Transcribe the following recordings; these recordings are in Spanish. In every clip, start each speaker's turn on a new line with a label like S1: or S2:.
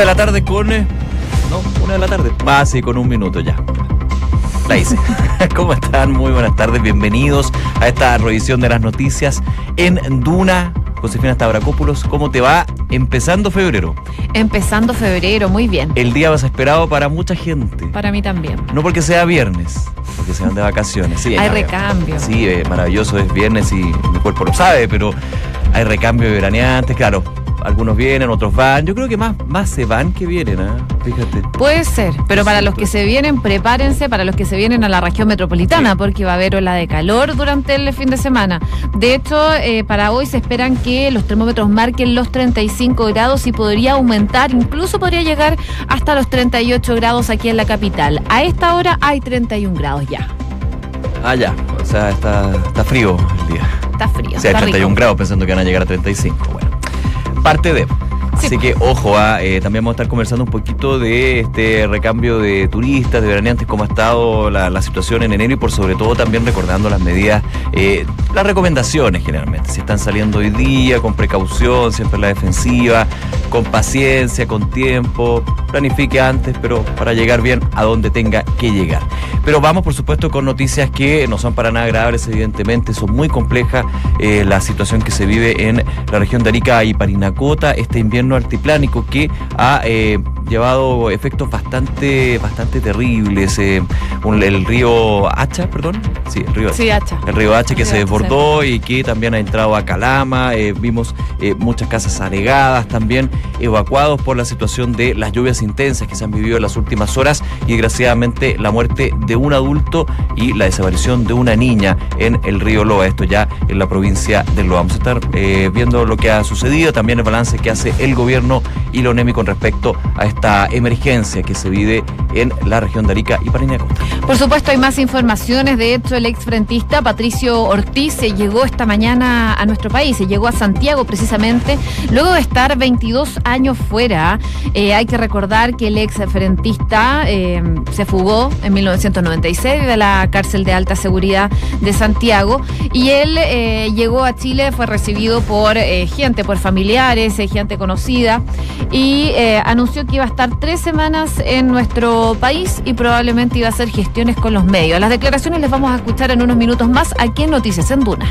S1: Una de la tarde con. eh, No, una de la tarde. Ah, sí, con un minuto ya. La hice. ¿Cómo están? Muy buenas tardes. Bienvenidos a esta revisión de las noticias en Duna. Josefina Stavrakopoulos, ¿cómo te va? Empezando febrero.
S2: Empezando febrero, muy bien.
S1: El día más esperado para mucha gente.
S2: Para mí también.
S1: No porque sea viernes, porque se van de vacaciones. Sí,
S2: Hay recambio.
S1: Sí, eh, maravilloso, es viernes y mi cuerpo lo sabe, pero hay recambio de veraneantes, claro. Algunos vienen, otros van. Yo creo que más, más se van que vienen, ¿ah? Fíjate.
S2: Puede ser, pero para los que se vienen, prepárense para los que se vienen a la región metropolitana,
S1: Sí.
S2: porque va a haber ola de calor durante el fin de semana. De hecho, eh, para hoy se esperan que los termómetros marquen los 35 grados y podría aumentar, incluso podría llegar hasta los 38 grados aquí en la capital. A esta hora hay 31 grados ya.
S1: Ah, ya. O sea, está, está frío el día.
S2: Está frío.
S1: O sea,
S2: está
S1: 31
S2: rico.
S1: grados pensando que van a llegar a 35. Bueno, parte de.
S2: Sí,
S1: Así que ojo, ah, eh, también vamos a estar conversando un poquito de este recambio de turistas, de veraneantes, cómo ha estado la, la situación en enero y por sobre todo también recordando las medidas, eh, las recomendaciones generalmente. Si están saliendo hoy día, con precaución, siempre la defensiva, con paciencia, con tiempo, planifique antes, pero para llegar bien a donde tenga que llegar. Pero vamos, por supuesto, con noticias que no son para nada agradables, evidentemente, son muy complejas eh, la situación que se vive en la región de Arica y Parinacota, este invierno altiplánico que ha eh, llevado efectos bastante, bastante terribles. eh, un- el río Hacha, perdón, sí, el río
S2: Sí, hacha.
S1: el río H que se
S2: Hacha,
S1: desbordó y que también ha entrado a Calama. eh, vimos eh, muchas casas anegadas, también evacuados por la situación de las lluvias intensas que se han vivido en las últimas horas y desgraciadamente la muerte de un adulto y la desaparición de una niña en el río Loa. Esto ya en la provincia de Loa. Vamos a estar viendo lo que ha sucedido, también el balance que hace el gobierno y la ONEMI con respecto a esta emergencia que se vive en la región de Arica y Parinacota.
S2: Por supuesto, hay más informaciones. De hecho, el exfrentista Patricio Ortiz se llegó esta mañana a nuestro país, se llegó a Santiago precisamente, luego de estar 22 años fuera. Eh, hay que recordar que el exfrentista eh, se fugó en 1996 de la cárcel de alta seguridad de Santiago y él eh, llegó a Chile, fue recibido por eh, gente, por familiares, gente conocida y anunció que iba a estar tres semanas en nuestro país y probablemente iba a hacer gestiones con los medios. Las declaraciones les vamos a escuchar en unos minutos más aquí en Noticias en Duna.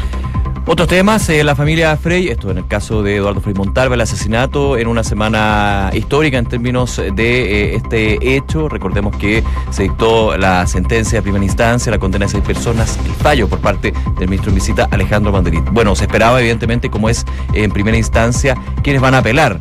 S1: Otros temas, eh, la familia Frey, esto en el caso de Eduardo Frei Montalva, el asesinato en una semana histórica en términos de eh, este hecho. Recordemos que se dictó la sentencia de primera instancia, la condena de seis personas, el fallo por parte del ministro en visita Alejandro Manderit. Bueno, se esperaba evidentemente, como es en primera instancia, quienes van a apelar.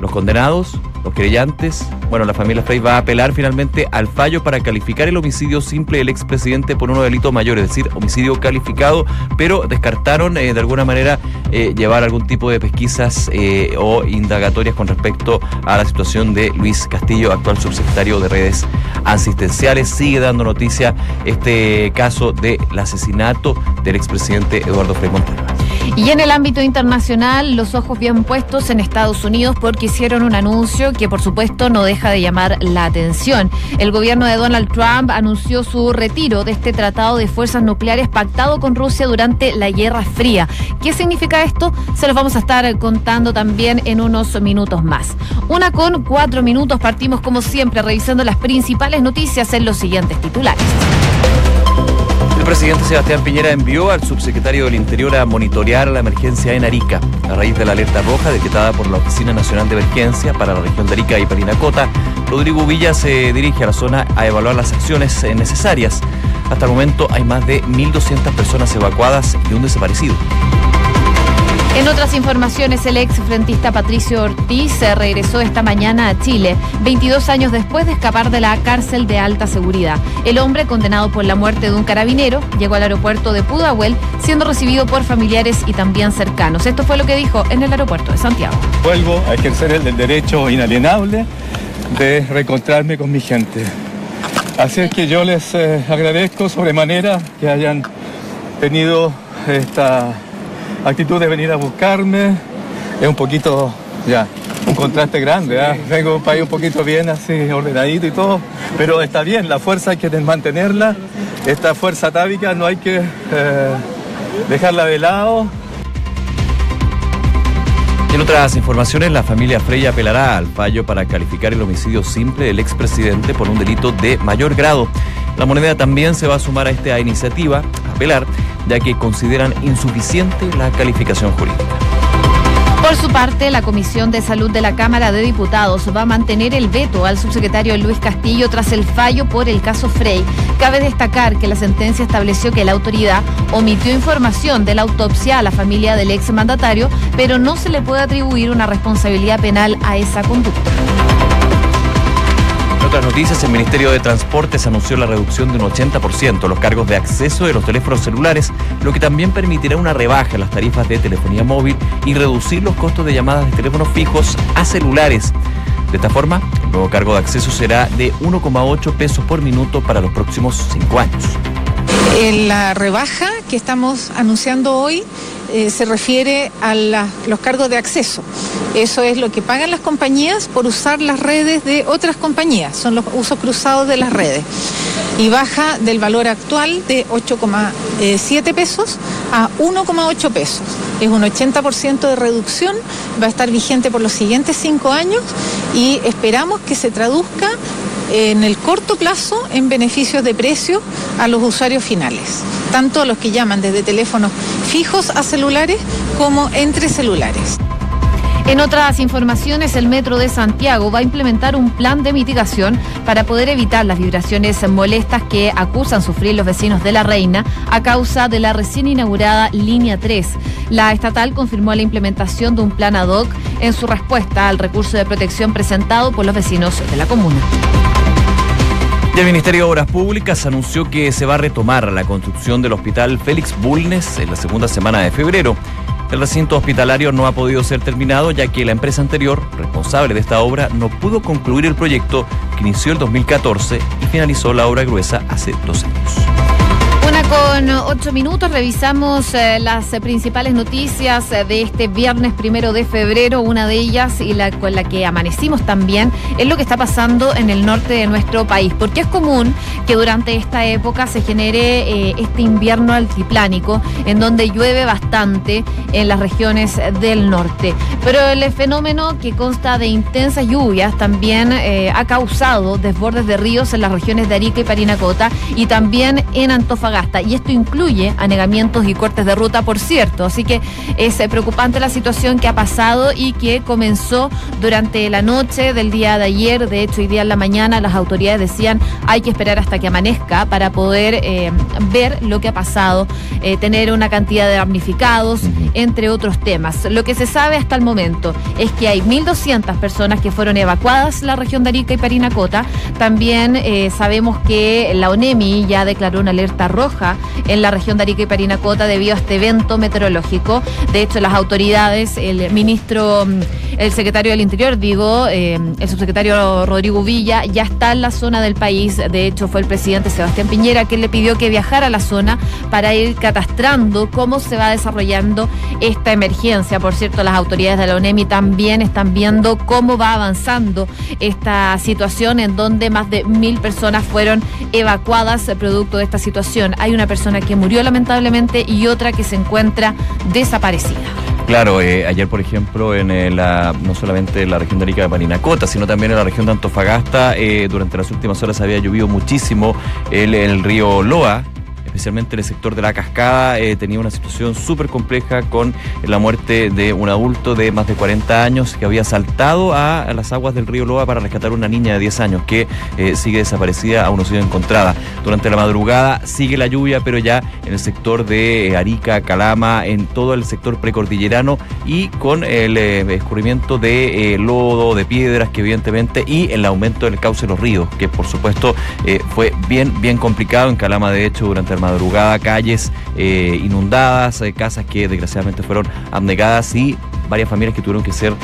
S1: Los condenados, los querellantes. Bueno, la familia Frey va a apelar finalmente al fallo para calificar el homicidio simple del expresidente por uno delito mayor, es decir, homicidio calificado, pero descartaron eh, de alguna manera eh, llevar algún tipo de pesquisas eh, o indagatorias con respecto a la situación de Luis Castillo, actual subsecretario de redes asistenciales. Sigue dando noticia este caso del asesinato del expresidente Eduardo Frei Montalva.
S2: Y en el ámbito internacional, los ojos bien puestos en Estados Unidos porque hicieron un anuncio que por supuesto no deja de llamar la atención. El gobierno de Donald Trump anunció su retiro de este tratado de fuerzas nucleares pactado con Rusia durante la Guerra Fría. ¿Qué significa esto? Se los vamos a estar contando también en unos minutos más. Una con cuatro minutos partimos como siempre revisando las principales noticias en los siguientes titulares.
S1: El presidente Sebastián Piñera envió al subsecretario del Interior a monitorear la emergencia en Arica. A raíz de la alerta roja decretada por la Oficina Nacional de Emergencia para la región de Arica y Parinacota, Rodrigo Villa se dirige a la zona a evaluar las acciones eh, necesarias. Hasta el momento hay más de 1.200 personas evacuadas y un desaparecido.
S2: En otras informaciones, el ex frentista Patricio Ortiz se regresó esta mañana a Chile, 22 años después de escapar de la cárcel de alta seguridad. El hombre, condenado por la muerte de un carabinero, llegó al aeropuerto de Pudahuel, siendo recibido por familiares y también cercanos. Esto fue lo que dijo en el aeropuerto de Santiago.
S3: Vuelvo a ejercer el derecho inalienable de reencontrarme con mi gente. Así es que yo les eh, agradezco sobremanera que hayan tenido esta actitud de venir a buscarme. Es un poquito, ya, un contraste grande. ¿ah? Vengo de un país un poquito bien así, ordenadito y todo, pero está bien, la fuerza hay que mantenerla. Esta fuerza atávica no hay que eh, dejarla de lado.
S1: En otras informaciones, la familia Freya apelará al fallo para calificar el homicidio simple del expresidente por un delito de mayor grado. La moneda también se va a sumar a esta iniciativa, apelar, ya que consideran insuficiente la calificación jurídica.
S2: Por su parte, la Comisión de Salud de la Cámara de Diputados va a mantener el veto al subsecretario Luis Castillo tras el fallo por el caso Frey. Cabe destacar que la sentencia estableció que la autoridad omitió información de la autopsia a la familia del exmandatario, pero no se le puede atribuir una responsabilidad penal a esa conducta.
S1: En otras noticias, el Ministerio de Transportes anunció la reducción de un 80% los cargos de acceso de los teléfonos celulares, lo que también permitirá una rebaja en las tarifas de telefonía móvil y reducir los costos de llamadas de teléfonos fijos a celulares. De esta forma, el nuevo cargo de acceso será de 1,8 pesos por minuto para los próximos cinco años.
S4: La rebaja que estamos anunciando hoy eh, se refiere a los cargos de acceso. Eso es lo que pagan las compañías por usar las redes de otras compañías. Son los usos cruzados de las redes. Y baja del valor actual de 8,7 pesos a 1,8 pesos. Es un 80% de reducción. Va a estar vigente por los siguientes cinco años y esperamos que se traduzca en el corto plazo en beneficios de precio a los usuarios finales, tanto los que llaman desde teléfonos fijos a celulares como entre celulares.
S2: En otras informaciones, el Metro de Santiago va a implementar un plan de mitigación para poder evitar las vibraciones molestas que acusan sufrir los vecinos de La Reina a causa de la recién inaugurada Línea 3. La estatal confirmó la implementación de un plan ad hoc en su respuesta al recurso de protección presentado por los vecinos de la comuna.
S1: El Ministerio de Obras Públicas anunció que se va a retomar la construcción del Hospital Félix Bulnes en la segunda semana de febrero. El recinto hospitalario no ha podido ser terminado ya que la empresa anterior, responsable de esta obra, no pudo concluir el proyecto que inició el 2014 y finalizó la obra gruesa hace dos años.
S2: Con ocho minutos, revisamos eh, las principales noticias eh, de este viernes primero de febrero. Una de ellas y la con la que amanecimos también es lo que está pasando en el norte de nuestro país, porque es común que durante esta época se genere eh, este invierno altiplánico en donde llueve bastante en las regiones del norte. Pero el fenómeno que consta de intensas lluvias también ha causado desbordes de ríos en las regiones de Arica y Parinacota y también en Antofagasta. Y esto incluye anegamientos y cortes de ruta, por cierto. Así que es eh, preocupante la situación que ha pasado y que comenzó durante la noche del día de ayer. De hecho, hoy día en la mañana las autoridades decían hay que esperar hasta que amanezca para poder eh, ver lo que ha pasado, eh, tener una cantidad de damnificados, entre otros temas. Lo que se sabe hasta el momento es que hay 1.200 personas que fueron evacuadas en la región de Arica y Parinacota. También eh, sabemos que la ONEMI ya declaró una alerta roja en la región de Arica y Parinacota debido a este evento meteorológico. De hecho, las autoridades, el ministro, mm, el secretario del Interior, digo, eh, el subsecretario Rodrigo Villa, ya está en la zona del país. De hecho, fue el presidente Sebastián Piñera quien le pidió que viajara a la zona para ir catastrando cómo se va desarrollando esta emergencia. Por cierto, las autoridades de la ONEMI también están viendo cómo va avanzando esta situación en donde más de mil personas fueron evacuadas producto de esta situación. Hay una persona que murió lamentablemente y otra que se encuentra desaparecida.
S1: Claro, eh, ayer por ejemplo en eh, la, no solamente en la región de Arica de Parinacota, sino también en la región de Antofagasta, eh, durante las últimas horas había llovido muchísimo el, el río Loa, especialmente en el sector de la cascada, eh, tenía una situación súper compleja con la muerte de un adulto de más de 40 años que había saltado a, las aguas del río Loa para rescatar a una niña de 10 años que eh, sigue desaparecida, aún no ha sido encontrada. Durante la madrugada sigue la lluvia, pero ya en el sector de eh, Arica, Calama, en todo el sector precordillerano y con el eh, escurrimiento de lodo, de piedras, que evidentemente, y el aumento del cauce de los ríos, que por supuesto fue bien, bien complicado en Calama, de hecho, durante la madrugada, calles eh, inundadas, eh, casas que desgraciadamente fueron abnegadas y varias familias que tuvieron que ser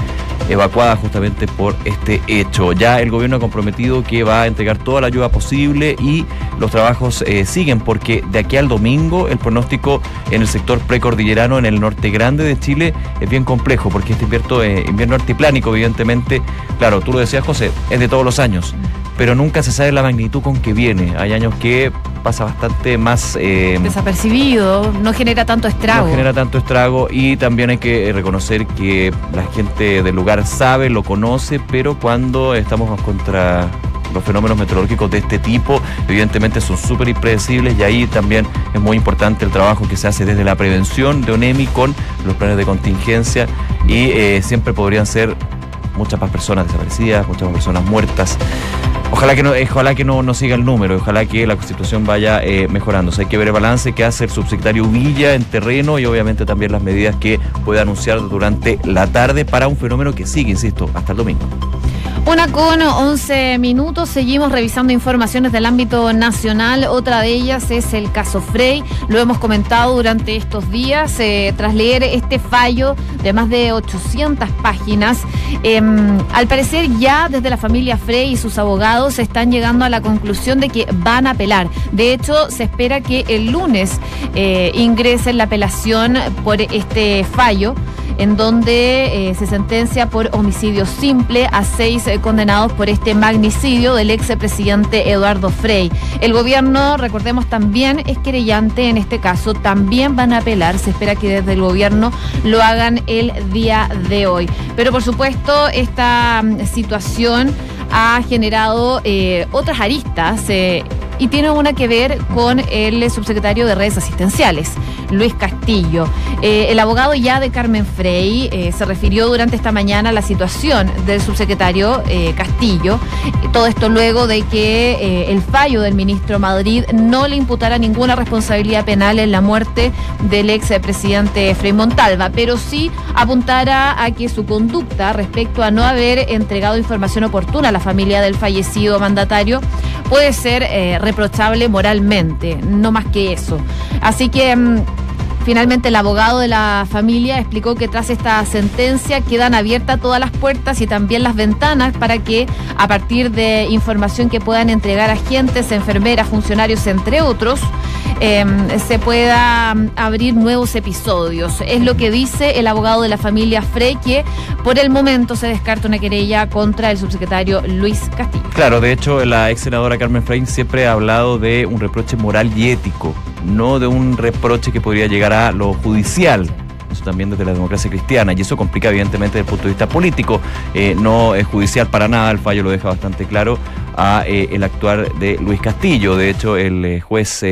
S1: evacuadas justamente por este hecho. Ya el gobierno ha comprometido que va a entregar toda la ayuda posible y los trabajos eh, siguen porque de aquí al domingo el pronóstico en el sector precordillerano en el norte grande de Chile es bien complejo porque este invierno, eh, invierno altiplánico evidentemente, claro, tú lo decías José, es de todos los años pero nunca se sabe la magnitud con que viene. Hay años que pasa bastante más...
S2: Eh, Desapercibido, no genera tanto estrago.
S1: No genera tanto estrago y también hay que reconocer que la gente del lugar sabe, lo conoce, pero cuando estamos contra los fenómenos meteorológicos de este tipo, evidentemente son súper impredecibles y ahí también es muy importante el trabajo que se hace desde la prevención de ONEMI con los planes de contingencia y eh, siempre podrían ser muchas más personas desaparecidas, muchas más personas muertas. Ojalá que no, ojalá que no, no siga el número, ojalá que la constitución vaya eh, mejorando. hay que ver el balance que hace el subsecretario Villa en terreno y obviamente también las medidas que puede anunciar durante la tarde para un fenómeno que sigue, insisto, hasta el domingo.
S2: Una con 11 minutos, seguimos revisando informaciones del ámbito nacional. Otra de ellas es el caso Frey. Lo hemos comentado durante estos días eh, tras leer este fallo de más de 800 páginas. Em, al parecer ya desde la familia Frey y sus abogados están llegando a la conclusión de que van a apelar. De hecho, se espera que el lunes eh, ingrese la apelación por este fallo en donde eh, se sentencia por homicidio simple a seis eh, condenados por este magnicidio del ex presidente Eduardo Frey. El gobierno, recordemos, también es querellante en este caso, también van a apelar, se espera que desde el gobierno lo hagan el día de hoy. Pero por supuesto, esta mm, situación ha generado eh, otras aristas y tiene una que ver con el subsecretario de redes asistenciales, Luis Castillo. Eh, el abogado ya de Carmen Frey eh, se refirió durante esta mañana a la situación del subsecretario eh, Castillo. Todo esto luego de que el fallo del ministro Madrid no le imputara ninguna responsabilidad penal en la muerte del ex presidente Frei Montalva, pero sí apuntara a que su conducta respecto a no haber entregado información oportuna a la familia del fallecido mandatario puede ser reprochable moralmente, no más que eso. Así que... Mm, Finalmente, el abogado de la familia explicó que tras esta sentencia quedan abiertas todas las puertas y también las ventanas para que, a partir de información que puedan entregar agentes, enfermeras, funcionarios, entre otros, em, se pueda mm, abrir nuevos episodios. Es lo que dice el abogado de la familia Frey, que por el momento se descarta una querella contra el subsecretario Luis Castillo.
S1: Claro, de hecho, la ex senadora Carmen Frey siempre ha hablado de un reproche moral y ético no de un reproche que podría llegar a lo judicial. Eso también desde la democracia cristiana, y eso complica evidentemente desde el punto de vista político. Eh, no es judicial para nada, el fallo lo deja bastante claro a eh, el actuar de Luis Castillo. De hecho, el eh, juez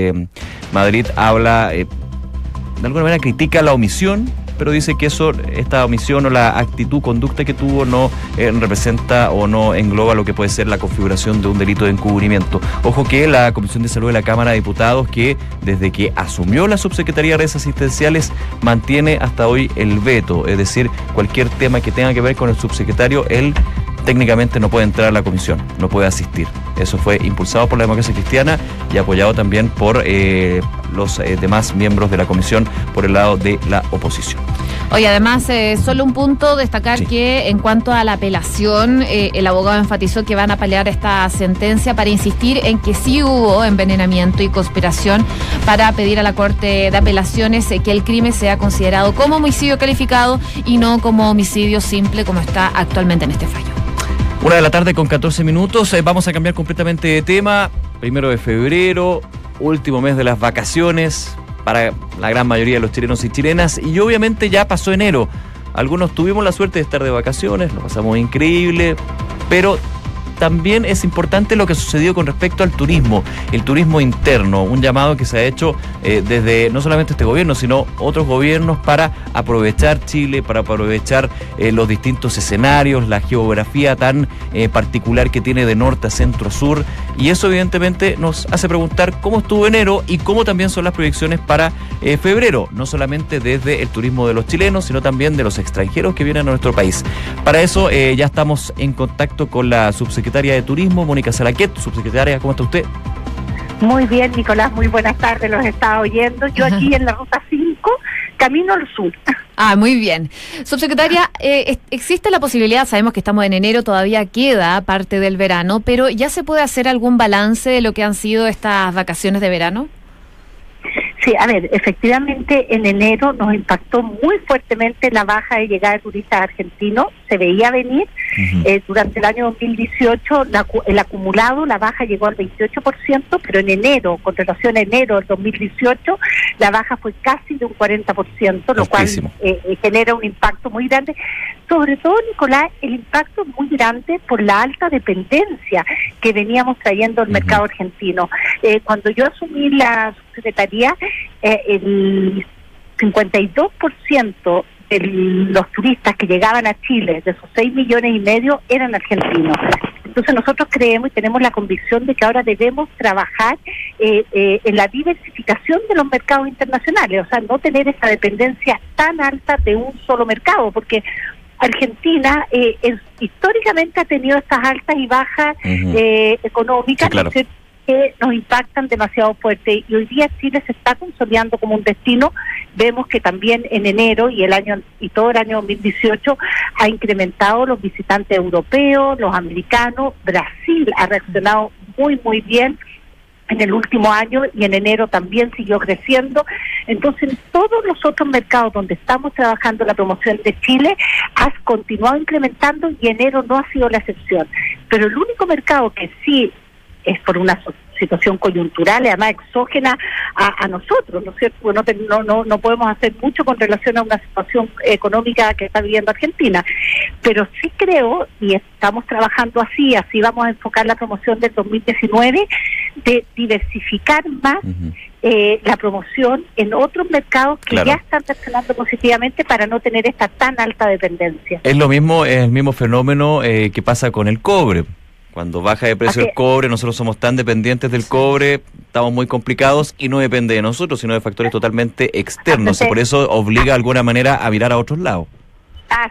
S1: Madrid habla, de alguna manera critica la omisión pero dice que eso, esta omisión o la actitud, conducta que tuvo no eh, representa o no engloba lo que puede ser la configuración de un delito de encubrimiento. Ojo que la Comisión de Salud de la Cámara de Diputados, que desde que asumió la subsecretaría de redes asistenciales, mantiene hasta hoy el veto, es decir, cualquier tema que tenga que ver con el subsecretario, él técnicamente no puede entrar a la comisión, no puede asistir. Eso fue impulsado por la democracia cristiana y apoyado también por eh, los eh, demás miembros de la comisión por el lado de la oposición.
S2: Oye, además, eh, solo un punto, destacar que en cuanto a la apelación, el abogado enfatizó que van a pelear esta sentencia para insistir en que sí hubo envenenamiento y conspiración para pedir a la Corte de Apelaciones que el crimen sea considerado como homicidio calificado y no como homicidio simple como está actualmente en este fallo.
S1: Una de la tarde con 14 minutos. Eh, vamos a cambiar completamente de tema. Primero de febrero, último mes de las vacaciones para la gran mayoría de los chilenos y chilenas. Y obviamente ya pasó enero. Algunos tuvimos la suerte de estar de vacaciones, lo pasamos increíble, pero también es importante lo que sucedió con respecto al turismo, el turismo interno, un llamado que se ha hecho eh, desde no solamente este gobierno, sino otros gobiernos para aprovechar Chile, para aprovechar eh, los distintos escenarios, la geografía tan eh, particular que tiene de norte a centro sur. Y eso evidentemente nos hace preguntar cómo estuvo enero y cómo también son las proyecciones para febrero, no solamente desde el turismo de los chilenos, sino también de los extranjeros que vienen a nuestro país. Para eso ya estamos en contacto con la subsecretaria de Turismo, Mónica Salaquet. Subsecretaria, ¿cómo está usted?
S5: Muy bien, Nicolás, muy buenas tardes, los estaba oyendo. Yo aquí en la ruta 5, camino al sur.
S2: Ah, muy bien. Subsecretaria, eh, existe la posibilidad, sabemos que estamos en enero, todavía queda parte del verano, pero ¿ya se puede hacer algún balance de lo que han sido estas vacaciones de verano?
S5: Sí, a ver, efectivamente en enero nos impactó muy fuertemente la baja de llegada de turistas argentinos, se veía venir. Eh, durante el año 2018 el acumulado, la baja llegó al 28%, pero en enero, con relación a enero del 2018, la baja fue casi de un 40%, lo cual eh, eh, genera un impacto muy grande. Sobre todo, Nicolás, el impacto es muy grande por la alta dependencia que veníamos trayendo al mercado argentino. cuando yo asumí la secretaría, el 52% de los turistas que llegaban a Chile, de esos 6 millones y medio, eran argentinos. Entonces nosotros creemos y tenemos la convicción de que ahora debemos trabajar eh, eh, en la diversificación de los mercados internacionales, o sea, no tener esa dependencia tan alta de un solo mercado, porque Argentina eh, históricamente ha tenido estas altas y bajas económicas, que nos impactan demasiado fuerte. Y hoy día Chile se está consolidando como un destino. Vemos que también en enero y el año y todo el año 2018 ha incrementado los visitantes europeos, los americanos, Brasil ha reaccionado muy muy bien en el último año y en enero también siguió creciendo. Entonces, en todos los otros mercados donde estamos trabajando la promoción de Chile, ha continuado incrementando y enero no ha sido la excepción. Pero el único mercado que sí es por una situación coyuntural y además exógena a, nosotros, ¿no es cierto? No, no, no, podemos hacer mucho con relación a una situación económica que está viviendo Argentina, pero sí creo, y estamos trabajando así, así vamos a enfocar la promoción del 2019, de diversificar más eh, la promoción en otros mercados que ya están reaccionando positivamente para no tener esta tan alta dependencia.
S1: Es lo mismo, es el mismo fenómeno eh, que pasa con el cobre. Cuando baja de precio el cobre, nosotros somos tan dependientes del cobre, estamos muy complicados y no depende de nosotros, sino de factores totalmente externos. Y por eso obliga de alguna manera a mirar a otros lados.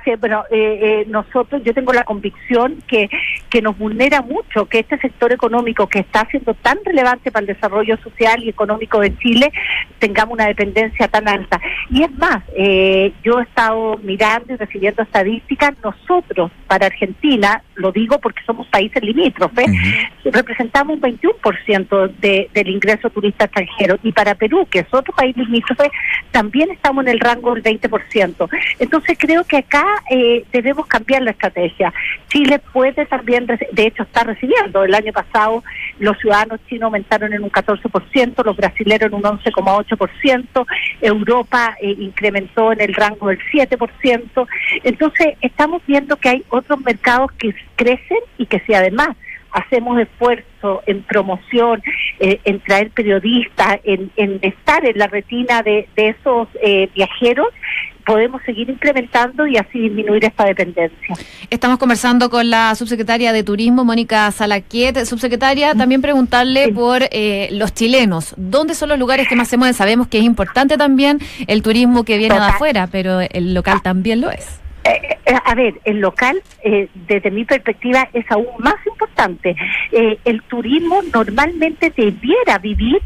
S5: Sí, pero eh, eh, nosotros, yo tengo la convicción que, que nos vulnera mucho que este sector económico que está siendo tan relevante para el desarrollo social y económico de Chile tengamos una dependencia tan alta. Y es más, eh, yo he estado mirando y recibiendo estadísticas, nosotros para Argentina, lo digo porque somos países limítrofes, representamos un 21% de, del ingreso turista extranjero y para Perú, que es otro país limítrofe, también estamos en el rango del 20%. Entonces creo que acá eh, debemos cambiar la estrategia. Chile puede también, de hecho está recibiendo, el año pasado los ciudadanos chinos aumentaron en un 14%, los brasileños en un 11,8%, Europa eh, incrementó en el rango del 7%. Entonces estamos viendo que hay otros mercados que crecen y que si además hacemos esfuerzo en promoción, eh, en traer periodistas, en, estar en la retina de, esos eh, viajeros, podemos seguir incrementando y así disminuir esta dependencia.
S2: Estamos conversando con la subsecretaria de Turismo, Mónica Salaquiet. Subsecretaria, también preguntarle por eh, los chilenos. ¿Dónde son los lugares que más se mueven? Sabemos que es importante también el turismo que viene de afuera, pero el local también lo es.
S5: Eh, eh, a ver, el local, eh, desde mi perspectiva, es aún más importante. el turismo normalmente debiera vivir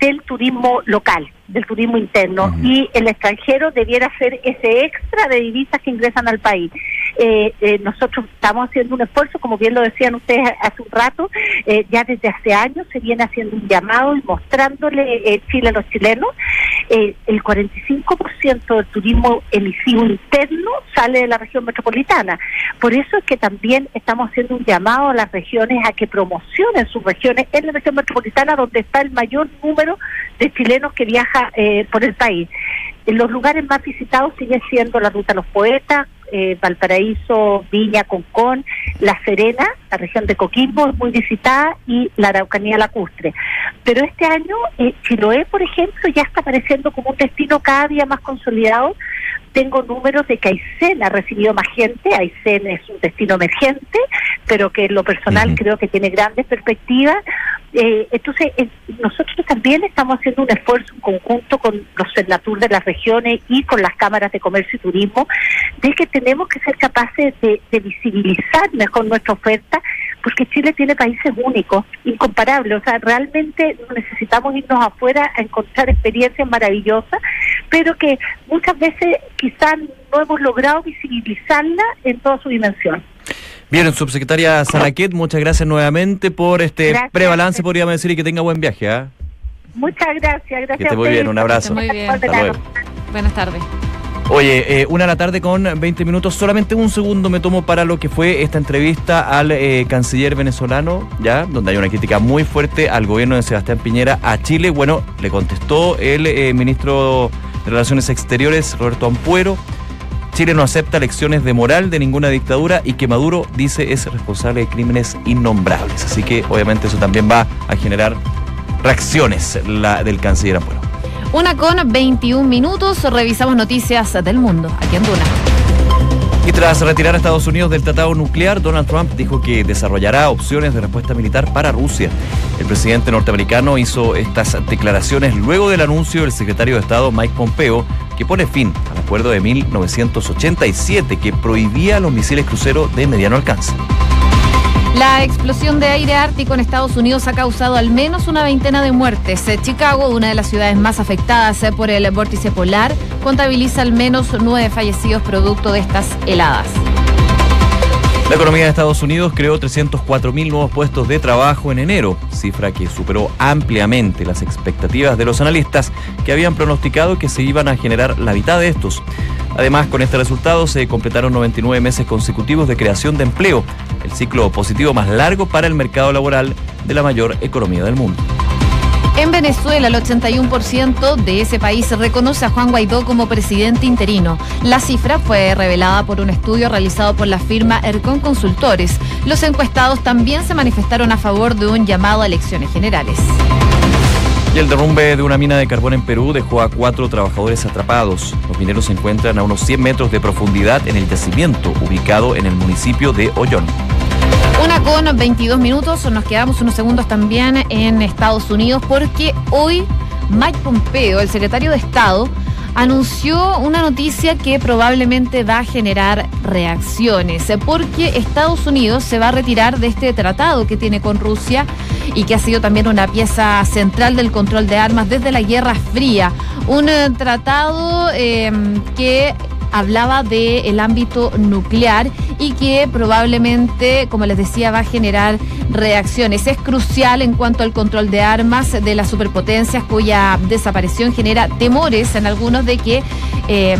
S5: del turismo local, del turismo interno, y el extranjero debiera ser ese extra de divisas que ingresan al país. Eh, eh, nosotros estamos haciendo un esfuerzo, como bien lo decían ustedes hace un rato, eh, ya desde hace años se viene haciendo un llamado y mostrándole Chile a los chilenos. El 45% del turismo emisivo interno sale de la región metropolitana. Por eso es que también estamos haciendo un llamado a las regiones a que promocionen sus regiones en la región metropolitana, donde está el mayor número de chilenos que viaja por el país. Los lugares más visitados sigue siendo la Ruta los Poetas, eh, Valparaíso, Viña, Concón, La Serena, la región de Coquimbo es muy visitada y la Araucanía lacustre. Pero este año eh, Chiloé, por ejemplo, ya está apareciendo como un destino cada día más consolidado. Tengo números de que Aysén ha recibido más gente, Aysén es un destino emergente, pero que en lo personal creo que tiene grandes perspectivas. Eh, entonces, nosotros también estamos haciendo un esfuerzo en conjunto con los Senatur de las regiones y con las cámaras de comercio y turismo, de que tenemos que ser capaces de, visibilizar mejor nuestra oferta, porque Chile tiene países únicos, incomparables. O sea, realmente necesitamos irnos afuera a encontrar experiencias maravillosas, pero que muchas veces quizás no hemos logrado visibilizarla en toda su dimensión.
S1: Bien, subsecretaria Salaquet, muchas gracias nuevamente por este prebalance, podríamos decir, y que tenga buen viaje. ¿ah?
S5: Muchas gracias, gracias.
S1: Que esté muy bien, un abrazo.
S2: Muy bien.
S1: Hasta luego.
S2: Buenas tardes.
S1: Oye, eh, una de la tarde con 20 minutos, solamente un segundo me tomo para lo que fue esta entrevista al eh, canciller venezolano, ya, donde hay una crítica muy fuerte al gobierno de Sebastián Piñera a Chile. Bueno, le contestó el eh, ministro de Relaciones Exteriores, Roberto Ampuero. Chile no acepta lecciones de moral de ninguna dictadura y que Maduro dice es responsable de crímenes innombrables. Así que obviamente eso también va a generar reacciones la, del canciller Ampuero.
S2: Una con 21 minutos, revisamos noticias del mundo, aquí en Duna.
S1: Y tras retirar a Estados Unidos del tratado nuclear, Donald Trump dijo que desarrollará opciones de respuesta militar para Rusia. El presidente norteamericano hizo estas declaraciones luego del anuncio del secretario de Estado Mike Pompeo, que pone fin al acuerdo de 1987 que prohibía los misiles cruceros de mediano alcance.
S2: La explosión de aire ártico en Estados Unidos ha causado al menos una veintena de muertes. Eh, Chicago, una de las ciudades más afectadas eh, por el vórtice polar, contabiliza al menos nueve fallecidos producto de estas heladas.
S1: La economía de Estados Unidos creó 304.000 nuevos puestos de trabajo en enero, cifra que superó ampliamente las expectativas de los analistas que habían pronosticado que se iban a generar la mitad de estos. Además, con este resultado se completaron 99 meses consecutivos de creación de empleo, el ciclo positivo más largo para el mercado laboral de la mayor economía del mundo.
S2: En Venezuela, el 81% de ese país reconoce a Juan Guaidó como presidente interino. La cifra fue revelada por un estudio realizado por la firma Ercon Consultores. Los encuestados también se manifestaron a favor de un llamado a elecciones generales.
S1: Y el derrumbe de una mina de carbón en Perú dejó a cuatro trabajadores atrapados. Los mineros se encuentran a unos 100 metros de profundidad en el yacimiento, ubicado en el municipio de Ollón.
S2: Una con 22 minutos, nos quedamos unos segundos también en Estados Unidos porque hoy Mike Pompeo, el secretario de Estado, anunció una noticia que probablemente va a generar reacciones, porque Estados Unidos se va a retirar de este tratado que tiene con Rusia y que ha sido también una pieza central del control de armas desde la Guerra Fría. Un eh, tratado eh, que hablaba del ámbito nuclear y que probablemente, como les decía, va a generar reacciones. Es crucial en cuanto al control de armas de las superpotencias cuya desaparición genera temores en algunos de que eh,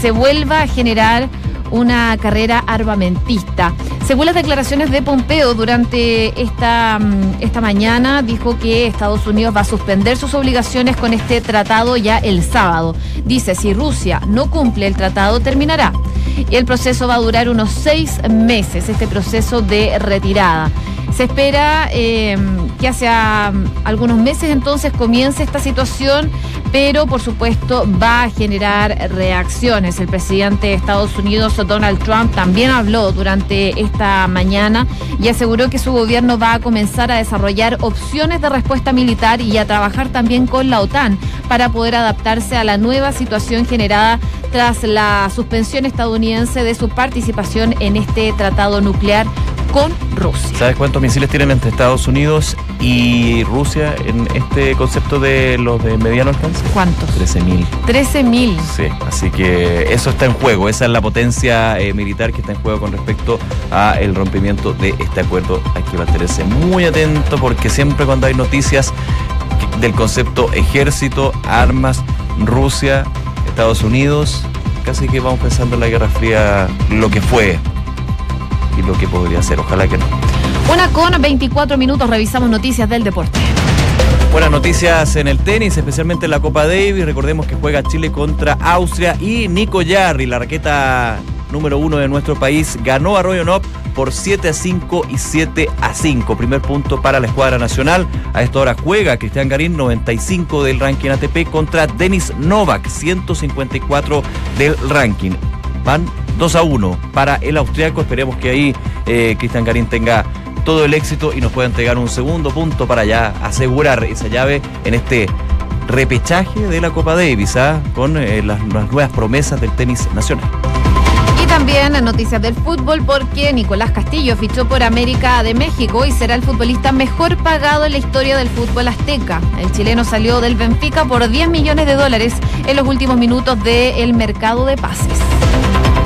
S2: se vuelva a generar una carrera armamentista. Según las declaraciones de Pompeo durante esta, mm, esta mañana, dijo que Estados Unidos va a suspender sus obligaciones con este tratado ya el sábado. Dice, si Rusia no cumple el tratado, terminará. Y el proceso va a durar unos seis meses, este proceso de retirada. Se espera eh, que hacia mm, algunos meses entonces comience esta situación, pero por supuesto va a generar reacciones. El presidente de Estados Unidos, Donald Trump, también habló durante esta mañana y aseguró que su gobierno va a comenzar a desarrollar opciones de respuesta militar y a trabajar también con la OTAN para poder adaptarse a la nueva situación generada tras la suspensión estadounidense de su participación en este tratado nuclear con Rusia.
S1: ¿Sabes cuántos misiles tienen entre Estados Unidos y Rusia en este concepto de los de mediano alcance?
S2: ¿Cuántos?
S1: 13.000.
S2: 13.000.
S1: Sí, así que eso está en juego, esa es la potencia eh, militar que está en juego con respecto a el rompimiento de este acuerdo. Hay que mantenerse muy atento porque siempre cuando hay noticias del concepto ejército, armas, Rusia, Estados Unidos, casi que vamos pensando en la Guerra Fría, lo que fue y lo que podría ser. Ojalá que no.
S2: Una con 24 minutos revisamos noticias del deporte.
S1: Buenas noticias en el tenis, especialmente en la Copa Davis. Recordemos que juega Chile contra Austria y Nico Yarri, la raqueta número uno de nuestro país, ganó a Royal por 7 a 5 y 7 a 5. Primer punto para la escuadra nacional. A esta hora juega Cristian Garín, 95 del ranking ATP, contra Denis Novak, 154 del ranking. Van 2 a 1 para el austriaco. Esperemos que ahí eh, Cristian Garín tenga todo el éxito y nos pueda entregar un segundo punto para ya asegurar esa llave en este repechaje de la Copa Davis, ¿ah? con eh, las, nuevas promesas del tenis nacional.
S2: Y también noticias del fútbol porque Nicolás Castillo fichó por América de México y será el futbolista mejor pagado en la historia del fútbol azteca. El chileno salió del Benfica por 10 millones de dólares en los últimos minutos del mercado de pases.